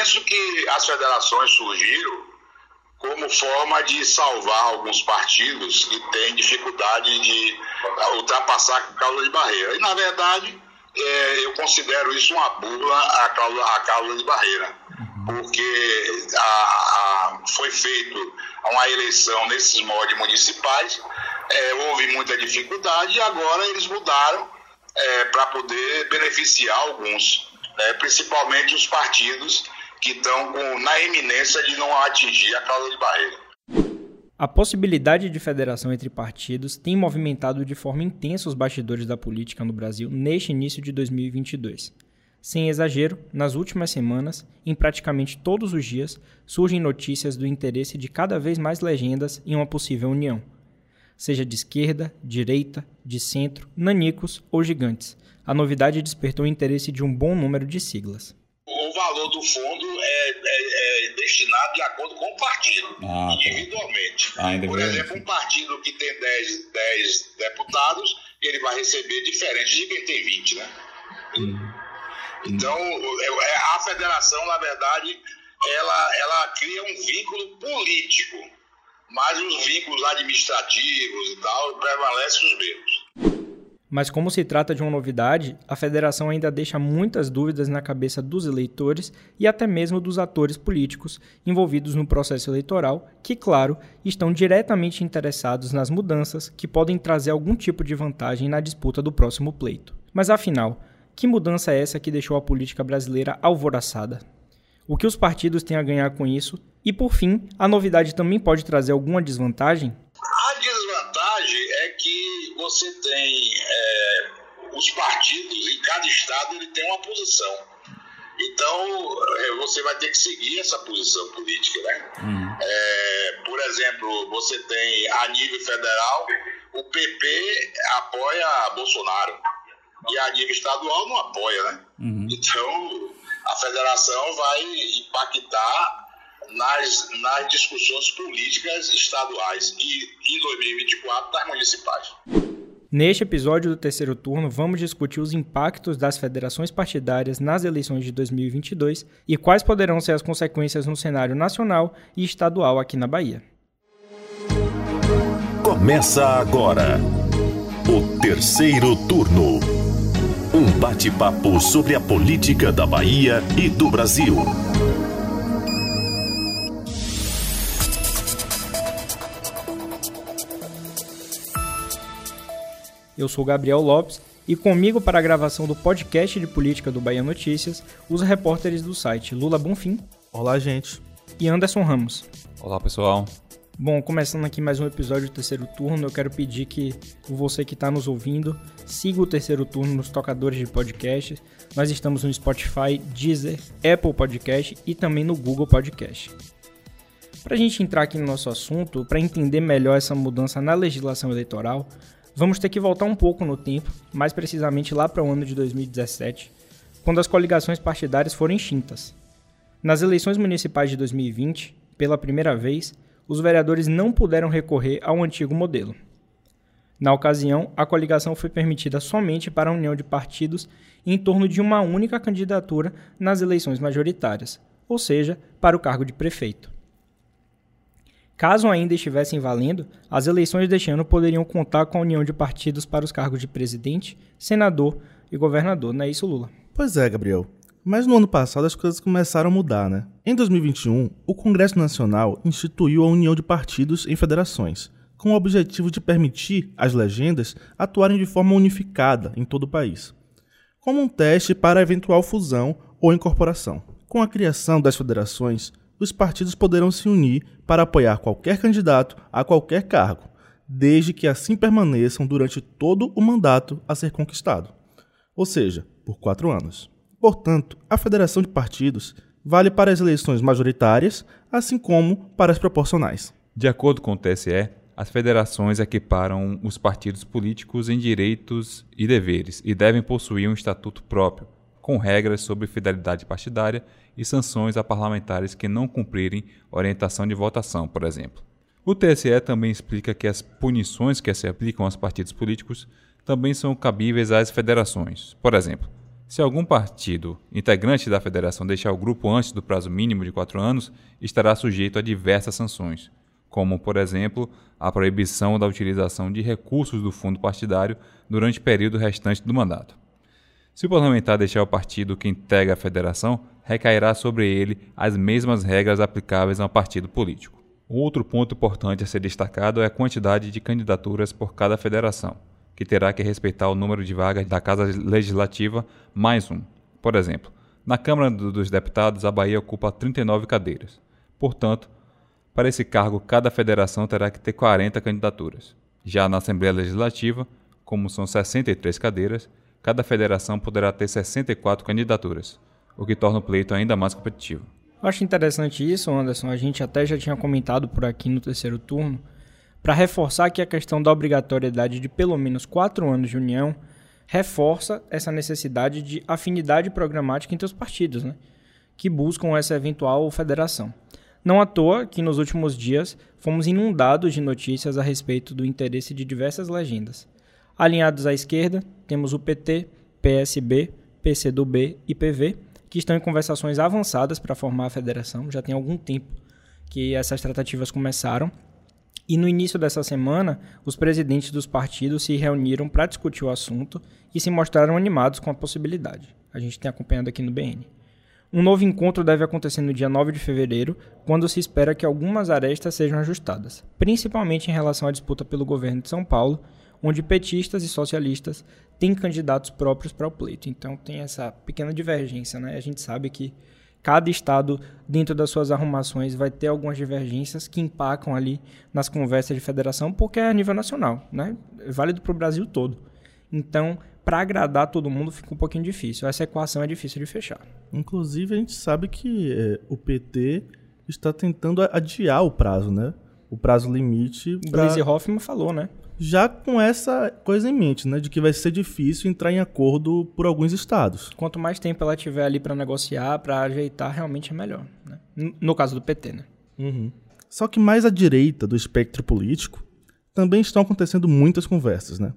penso que as federações surgiram como forma de salvar alguns partidos que têm dificuldade de ultrapassar a cláusula de barreira. E, na verdade, é, eu considero isso uma bula a cláusula, a cláusula de barreira, porque a, a, foi feito uma eleição nesses moldes municipais, é, houve muita dificuldade e agora eles mudaram é, para poder beneficiar alguns, né, principalmente os partidos que estão na eminência de não atingir a cláusula de barreira. A possibilidade de federação entre partidos tem movimentado de forma intensa os bastidores da política no Brasil neste início de 2022. Sem exagero, nas últimas semanas, em praticamente todos os dias, surgem notícias do interesse de cada vez mais legendas em uma possível união. Seja de esquerda, direita, de centro, nanicos ou gigantes, a novidade despertou o interesse de um bom número de siglas valor do fundo é, é, é destinado de acordo com o partido, ah, tá. individualmente. Ah, Por exemplo, um partido que tem 10, 10 deputados, ele vai receber diferente de quem tem 20, né? Hum. Então, é, a federação, na verdade, ela, ela cria um vínculo político, mas os vínculos administrativos e tal prevalecem os mesmos. Mas como se trata de uma novidade, a federação ainda deixa muitas dúvidas na cabeça dos eleitores e até mesmo dos atores políticos envolvidos no processo eleitoral, que, claro, estão diretamente interessados nas mudanças que podem trazer algum tipo de vantagem na disputa do próximo pleito. Mas afinal, que mudança é essa que deixou a política brasileira alvoroçada? O que os partidos têm a ganhar com isso? E por fim, a novidade também pode trazer alguma desvantagem? Você tem é, os partidos, em cada estado ele tem uma posição. Então, é, você vai ter que seguir essa posição política, né? Uhum. É, por exemplo, você tem a nível federal, o PP apoia Bolsonaro e a nível estadual não apoia, né? Uhum. Então, a federação vai impactar nas, nas discussões políticas estaduais e, em 2024, das municipais. Neste episódio do terceiro turno, vamos discutir os impactos das federações partidárias nas eleições de 2022 e quais poderão ser as consequências no cenário nacional e estadual aqui na Bahia. Começa agora o terceiro turno. Um bate-papo sobre a política da Bahia e do Brasil. Eu sou Gabriel Lopes e comigo para a gravação do podcast de política do Bahia Notícias, os repórteres do site Lula Bonfim. Olá, gente. E Anderson Ramos. Olá, pessoal. Bom, começando aqui mais um episódio do terceiro turno, eu quero pedir que você que está nos ouvindo siga o terceiro turno nos tocadores de podcast. Nós estamos no Spotify, Deezer, Apple Podcast e também no Google Podcast. Para a gente entrar aqui no nosso assunto, para entender melhor essa mudança na legislação eleitoral, Vamos ter que voltar um pouco no tempo, mais precisamente lá para o ano de 2017, quando as coligações partidárias foram extintas. Nas eleições municipais de 2020, pela primeira vez, os vereadores não puderam recorrer ao antigo modelo. Na ocasião, a coligação foi permitida somente para a união de partidos em torno de uma única candidatura nas eleições majoritárias, ou seja, para o cargo de prefeito. Caso ainda estivessem valendo, as eleições deste ano poderiam contar com a união de partidos para os cargos de presidente, senador e governador, não é isso, Lula? Pois é, Gabriel. Mas no ano passado as coisas começaram a mudar, né? Em 2021, o Congresso Nacional instituiu a união de partidos em federações, com o objetivo de permitir às legendas atuarem de forma unificada em todo o país, como um teste para eventual fusão ou incorporação. Com a criação das federações, os partidos poderão se unir para apoiar qualquer candidato a qualquer cargo, desde que assim permaneçam durante todo o mandato a ser conquistado, ou seja, por quatro anos. Portanto, a federação de partidos vale para as eleições majoritárias, assim como para as proporcionais. De acordo com o TSE, as federações equiparam os partidos políticos em direitos e deveres e devem possuir um estatuto próprio, com regras sobre fidelidade partidária e sanções a parlamentares que não cumprirem orientação de votação, por exemplo. O TSE também explica que as punições que se aplicam aos partidos políticos também são cabíveis às federações. Por exemplo, Se algum partido integrante da federação deixar o grupo antes do prazo mínimo de quatro anos, estará sujeito a diversas sanções, como, por exemplo, a proibição da utilização de recursos do fundo partidário durante o período restante do mandato. Se o parlamentar deixar o partido que integra a federação, recairá sobre ele as mesmas regras aplicáveis a um partido político. Outro ponto importante a ser destacado é a quantidade de candidaturas por cada federação que terá que respeitar o número de vagas da Casa Legislativa mais um. Por exemplo, na Câmara dos Deputados, a Bahia ocupa 39 cadeiras. Portanto, para esse cargo, cada federação terá que ter 40 candidaturas. Já na Assembleia Legislativa, como são 63 cadeiras, cada federação poderá ter 64 candidaturas, o que torna o pleito ainda mais competitivo. Acho interessante isso, Anderson. A gente até já tinha comentado por aqui no terceiro turno para reforçar que a questão da obrigatoriedade de pelo menos quatro anos de união reforça essa necessidade de afinidade programática entre os partidos, né? que buscam essa eventual federação. Não à toa que nos últimos dias fomos inundados de notícias a respeito do interesse de diversas legendas. Alinhados à esquerda, temos o PT, PSB, PCdoB e PV, que estão em conversações avançadas para formar a federação. Já tem algum tempo que essas tratativas começaram e no início dessa semana, os presidentes dos partidos se reuniram para discutir o assunto e se mostraram animados com a possibilidade. A gente tem acompanhado aqui no BN. Um novo encontro deve acontecer no dia 9 de fevereiro, quando se espera que algumas arestas sejam ajustadas, principalmente em relação à disputa pelo governo de São Paulo, onde petistas e socialistas têm candidatos próprios para o pleito. Então tem essa pequena divergência, né? A gente sabe que cada estado, dentro das suas arrumações, vai ter algumas divergências que impactam ali nas conversas de federação, porque é a nível nacional, né? É válido para o Brasil todo. Então, para agradar todo mundo fica um pouquinho difícil. Essa equação é difícil de fechar. Inclusive, a gente sabe que é, o PT está tentando adiar o prazo, né? O prazo limite. Pra... Gleisi Hoffmann falou, né? Já com essa coisa em mente, né, de que vai ser difícil entrar em acordo por alguns estados. Quanto mais tempo ela tiver ali para negociar, para ajeitar, realmente é melhor. Né? No caso do PT, né? Uhum. Só que mais à direita do espectro político, também estão acontecendo muitas conversas, né?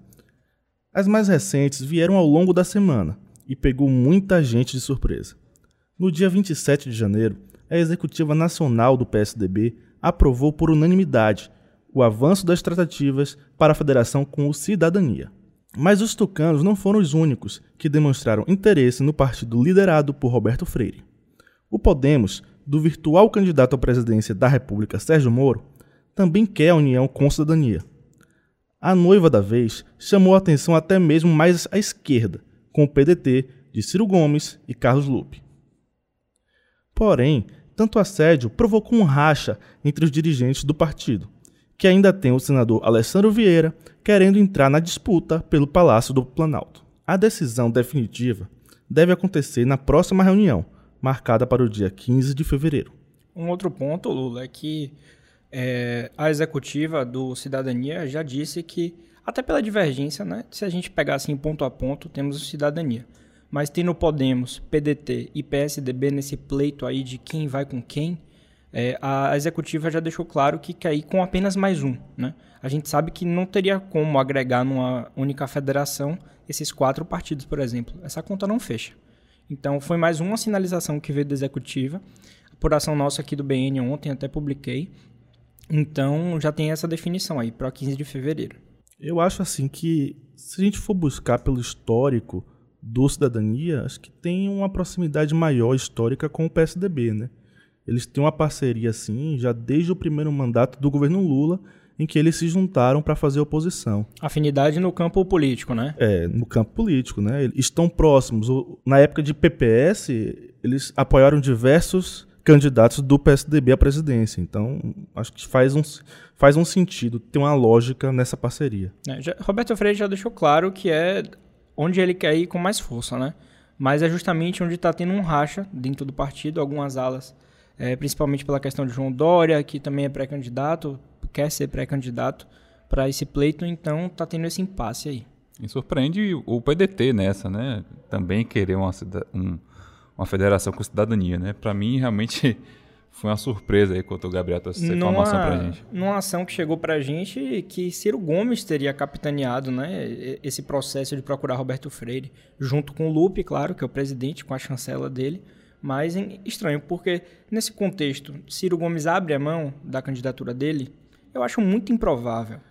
As mais recentes vieram ao longo da semana e pegou muita gente de surpresa. No dia 27 de janeiro, a executiva nacional do PSDB aprovou por unanimidade o avanço das tratativas para a federação com o Cidadania. Mas os tucanos não foram os únicos que demonstraram interesse no partido liderado por Roberto Freire. O Podemos, do virtual candidato à presidência da República Sérgio Moro, também quer a união com cidadania. A noiva da vez chamou a atenção até mesmo mais à esquerda, com o PDT de Ciro Gomes e Carlos Lupe. Porém, tanto assédio provocou um racha entre os dirigentes do partido, que ainda tem o senador Alessandro Vieira querendo entrar na disputa pelo Palácio do Planalto. A decisão definitiva deve acontecer na próxima reunião, marcada para o dia 15 de fevereiro. Um outro ponto, Lula, é que é, a executiva do Cidadania já disse que, até pela divergência, né, se a gente pegar assim ponto a ponto, temos o Cidadania. Mas tendo Podemos, PDT e PSDB nesse pleito aí de quem vai com quem, é, a executiva já deixou claro que quer ir com apenas mais um. Né? A gente sabe que não teria como agregar numa única federação esses quatro partidos, por exemplo. Essa conta não fecha. Então, foi mais uma sinalização que veio da executiva. Apuração nossa aqui do BN ontem, até publiquei. Então, já tem essa definição aí, para 15 de fevereiro. Eu acho assim que, se a gente for buscar pelo histórico do Cidadania, acho que tem uma proximidade maior histórica com o PSDB, né? Eles têm uma parceria assim, já desde o primeiro mandato do governo Lula, em que eles se juntaram para fazer oposição. Afinidade no campo político, né? É, no campo político, né? Eles estão próximos. Na época de PPS, eles apoiaram diversos candidatos do PSDB à presidência. Então, acho que faz um, faz um sentido, tem uma lógica nessa parceria. É, já, Roberto Freire já deixou claro que é onde ele quer ir com mais força, né? Mas é justamente onde está tendo um racha dentro do partido, algumas alas é, principalmente pela questão de João Dória, que também é pré-candidato, quer ser pré-candidato para esse pleito, então está tendo esse impasse aí. E surpreende o PDT nessa, né? Também querer uma, um, uma federação com cidadania, né? Para mim, realmente foi uma surpresa aí quando o Gabriel trouxe essa informação pra gente. Numa ação que chegou pra gente que Ciro Gomes teria capitaneado né, esse processo de procurar Roberto Freire, junto com o Lupe, claro, que é o presidente, com a chancela dele. Mas é estranho, porque nesse contexto, Ciro Gomes abre a mão da candidatura dele, eu acho muito improvável.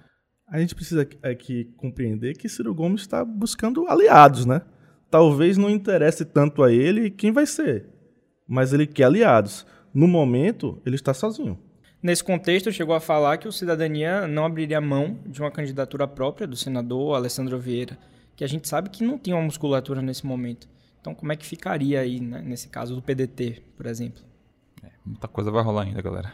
A gente precisa aqui compreender que Ciro Gomes está buscando aliados, né? Talvez não interesse tanto a ele quem vai ser, mas ele quer aliados. No momento, ele está sozinho. Nesse contexto, chegou a falar que o Cidadania não abriria mão de uma candidatura própria do senador Alessandro Vieira, que a gente sabe que não tinha uma musculatura nesse momento. Então, como é que ficaria aí, né, nesse caso do PDT, por exemplo? É, muita coisa vai rolar ainda, galera.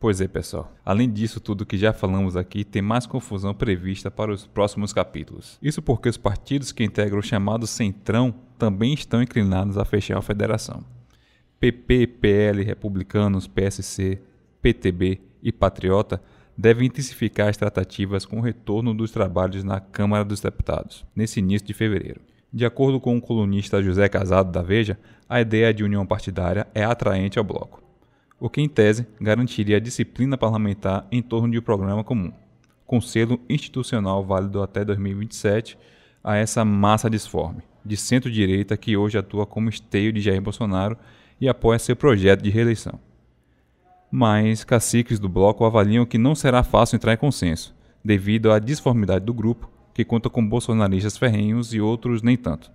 Pois é, pessoal. Além disso tudo que já falamos aqui, tem mais confusão prevista para os próximos capítulos. Isso porque os partidos que integram o chamado Centrão também estão inclinados a fechar a federação. PP, PL, Republicanos, PSC, PTB e Patriota devem intensificar as tratativas com o retorno dos trabalhos na Câmara dos Deputados, nesse início de fevereiro. De acordo com o colunista José Casado da Veja, a ideia de união partidária é atraente ao bloco o que, em tese, garantiria a disciplina parlamentar em torno de um programa comum, com selo institucional válido até 2027 a essa massa disforme, de centro-direita que hoje atua como esteio de Jair Bolsonaro e apoia seu projeto de reeleição. Mas caciques do bloco avaliam que não será fácil entrar em consenso, devido à disformidade do grupo, que conta com bolsonaristas ferrenhos e outros nem tanto.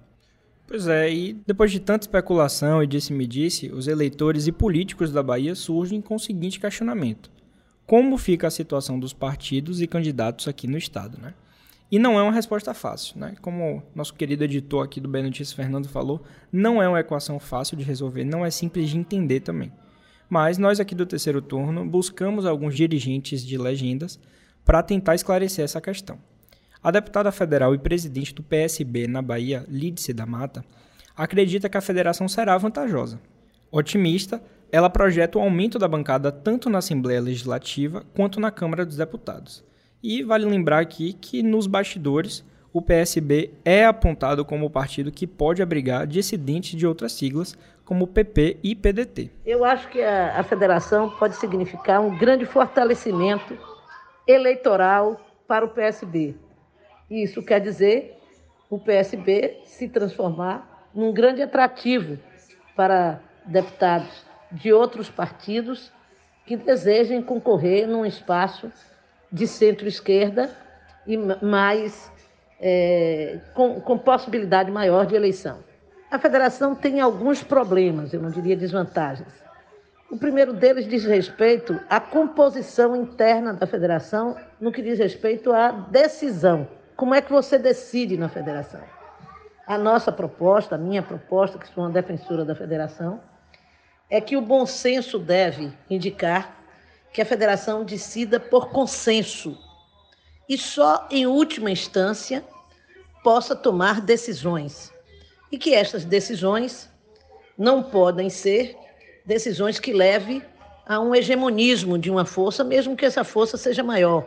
Pois é, e depois de tanta especulação e disse-me-disse, os eleitores e políticos da Bahia surgem com o seguinte questionamento: Como fica a situação dos partidos e candidatos aqui no estado, né? E não é uma resposta fácil, né? Como nosso querido editor aqui do Bem Notícias, Fernando, falou, não é uma equação fácil de resolver, não é simples de entender também. Mas nós aqui do terceiro turno buscamos alguns dirigentes de legendas para tentar esclarecer essa questão. A deputada federal e presidente do PSB na Bahia, Lídice da Mata, acredita que a federação será vantajosa. Otimista, ela projeta o aumento da bancada tanto na Assembleia Legislativa quanto na Câmara dos Deputados. E vale lembrar aqui que nos bastidores o PSB é apontado como o partido que pode abrigar dissidentes de outras siglas, como PP e PDT. Eu acho que a, a federação pode significar um grande fortalecimento eleitoral para o PSB. Isso quer dizer o PSB se transformar num grande atrativo para deputados de outros partidos que desejem concorrer num espaço de centro-esquerda e mais é, com, com possibilidade maior de eleição. A federação tem alguns problemas, eu não diria desvantagens. O primeiro deles diz respeito à composição interna da federação, no que diz respeito à decisão. Como é que você decide na federação? A nossa proposta, a minha proposta, que sou uma defensora da federação, é que o bom senso deve indicar que a federação decida por consenso e só em última instância possa tomar decisões. E que estas decisões não podem ser decisões que levem a um hegemonismo de uma força, mesmo que essa força seja maior.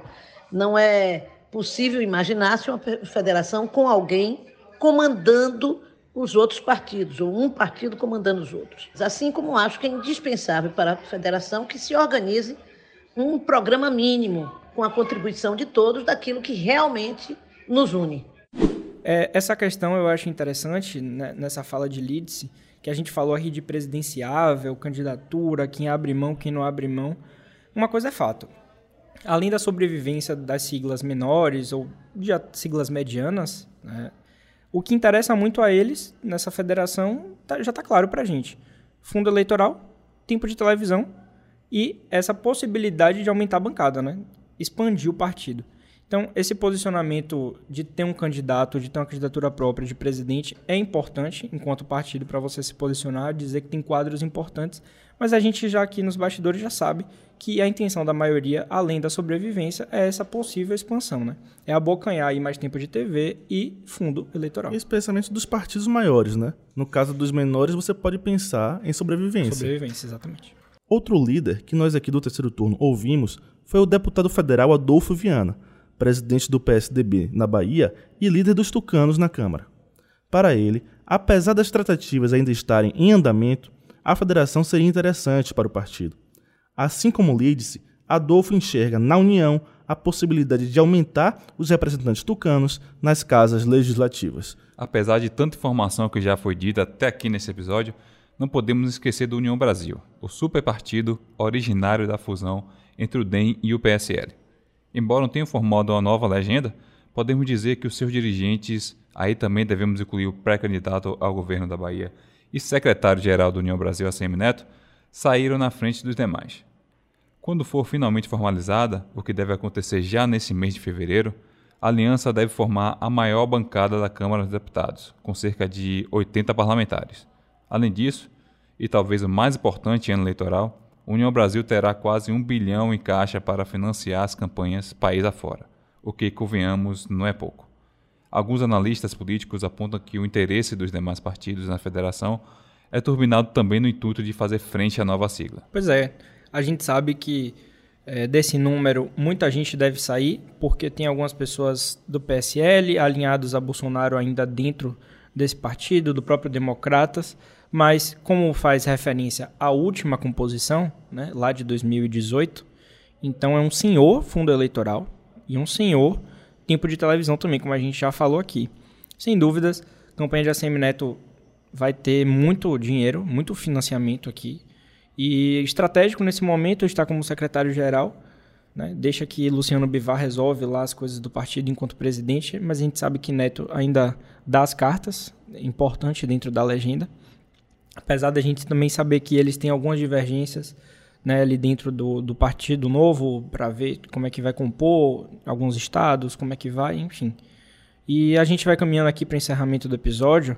Não é possível imaginar-se uma federação com alguém comandando os outros partidos, ou um partido comandando os outros. Assim como acho que é indispensável para a federação que se organize um programa mínimo com a contribuição de todos daquilo que realmente nos une. É, essa questão eu acho interessante né, nessa fala de Lídice, que a gente falou aqui de presidenciável, candidatura, quem abre mão, quem não abre mão. Uma coisa é fato, além da sobrevivência das siglas menores ou de siglas medianas, né, o que interessa muito a eles nessa federação tá, já está claro para a gente. Fundo eleitoral, tempo de televisão e essa possibilidade de aumentar a bancada, né? Expandir o partido. Então, esse posicionamento de ter um candidato, de ter uma candidatura própria de presidente é importante enquanto partido para você se posicionar, dizer que tem quadros importantes, mas a gente já aqui nos bastidores já sabe que a intenção da maioria, além da sobrevivência, é essa possível expansão, né? É abocanhar aí mais tempo de TV e fundo eleitoral. Especialmente dos partidos maiores, né? No caso dos menores, você pode pensar em sobrevivência. Sobrevivência, exatamente. Outro líder que nós aqui do terceiro turno ouvimos foi o deputado federal Adolfo Viana, presidente do PSDB na Bahia e líder dos tucanos na Câmara. Para ele, apesar das tratativas ainda estarem em andamento, a federação seria interessante para o partido. Assim como Lídice, Adolfo enxerga na União a possibilidade de aumentar os representantes tucanos nas casas legislativas. Apesar de tanta informação que já foi dita até aqui nesse episódio, não podemos esquecer do União Brasil, o superpartido originário da fusão entre o DEM e o PSL. Embora não tenha formado uma nova legenda, podemos dizer que os seus dirigentes, aí também devemos incluir o pré-candidato ao governo da Bahia e secretário-geral da União Brasil, ACM Neto, saíram na frente dos demais. Quando for finalmente formalizada, o que deve acontecer já nesse mês de fevereiro, a aliança deve formar a maior bancada da Câmara dos Deputados, com cerca de 80 parlamentares. Além disso, e talvez o mais importante ano eleitoral, União Brasil terá quase um bilhão em caixa para financiar as campanhas país afora, o que, convenhamos, não é pouco. Alguns analistas políticos apontam que o interesse dos demais partidos na federação é turbinado também no intuito de fazer frente à nova sigla. Pois é, a gente sabe que é, desse número muita gente deve sair, porque tem algumas pessoas do PSL alinhados a Bolsonaro ainda dentro desse partido, do próprio Democratas, mas como faz referência à última composição, né, lá de 2018, então é um senhor fundo eleitoral e um senhor tempo de televisão também, como a gente já falou aqui. Sem dúvidas, a campanha de ACM Neto vai ter muito dinheiro, muito financiamento aqui. E estratégico nesse momento está como secretário-geral, né? deixa que Luciano Bivar resolve lá as coisas do partido enquanto presidente, mas a gente sabe que Neto ainda dá as cartas, importante dentro da legenda. Apesar da gente também saber que eles têm algumas divergências né, ali dentro do, do Partido Novo para ver como é que vai compor alguns estados, como é que vai, enfim. E a gente vai caminhando aqui para o encerramento do episódio.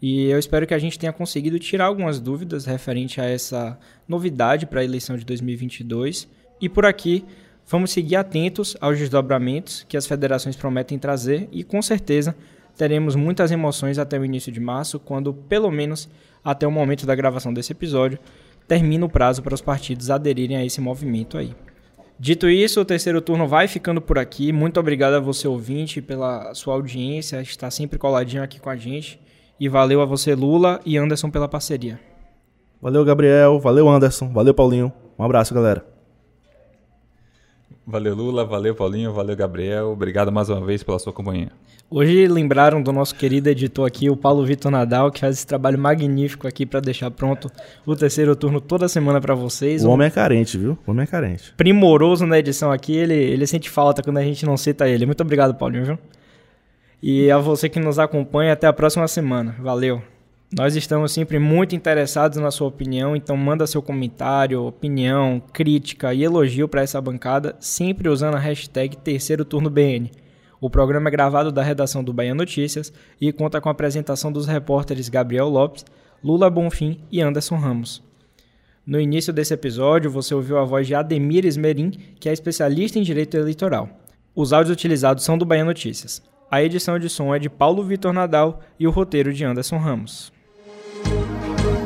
E eu espero que a gente tenha conseguido tirar algumas dúvidas referente a essa novidade para a eleição de 2022. E por aqui, vamos seguir atentos aos desdobramentos que as federações prometem trazer e com certeza teremos muitas emoções até o início de março, quando pelo menos até o momento da gravação desse episódio, termina o prazo para os partidos aderirem a esse movimento aí. Dito isso, o terceiro turno vai ficando por aqui. Muito obrigado a você, ouvinte, pela sua audiência, está sempre coladinho aqui com a gente. E valeu a você, Lula e Anderson, pela parceria. Valeu, Gabriel. Valeu, Anderson. Valeu, Paulinho. Um abraço, galera. Valeu, Lula. Valeu, Paulinho. Valeu, Gabriel. Obrigado mais uma vez pela sua companhia. Hoje lembraram do nosso querido editor aqui, o Paulo Vitor Nadal, que faz esse trabalho magnífico aqui para deixar pronto o terceiro turno toda semana para vocês. O homem é carente, viu? O homem é carente. Primoroso na edição aqui, ele, ele sente falta quando a gente não cita ele. Muito obrigado, Paulinho, viu? E a você que nos acompanha, até a próxima semana. Valeu! Nós estamos sempre muito interessados na sua opinião, então manda seu comentário, opinião, crítica e elogio para essa bancada, sempre usando a hashtag Terceiro Turno BN. O programa é gravado da redação do Bahia Notícias e conta com a apresentação dos repórteres Gabriel Lopes, Lula Bonfim e Anderson Ramos. No início desse episódio, você ouviu a voz de Ademir Esmerim, que é especialista em direito eleitoral. Os áudios utilizados são do Bahia Notícias. A edição de som é de Paulo Vitor Nadal e o roteiro de Anderson Ramos.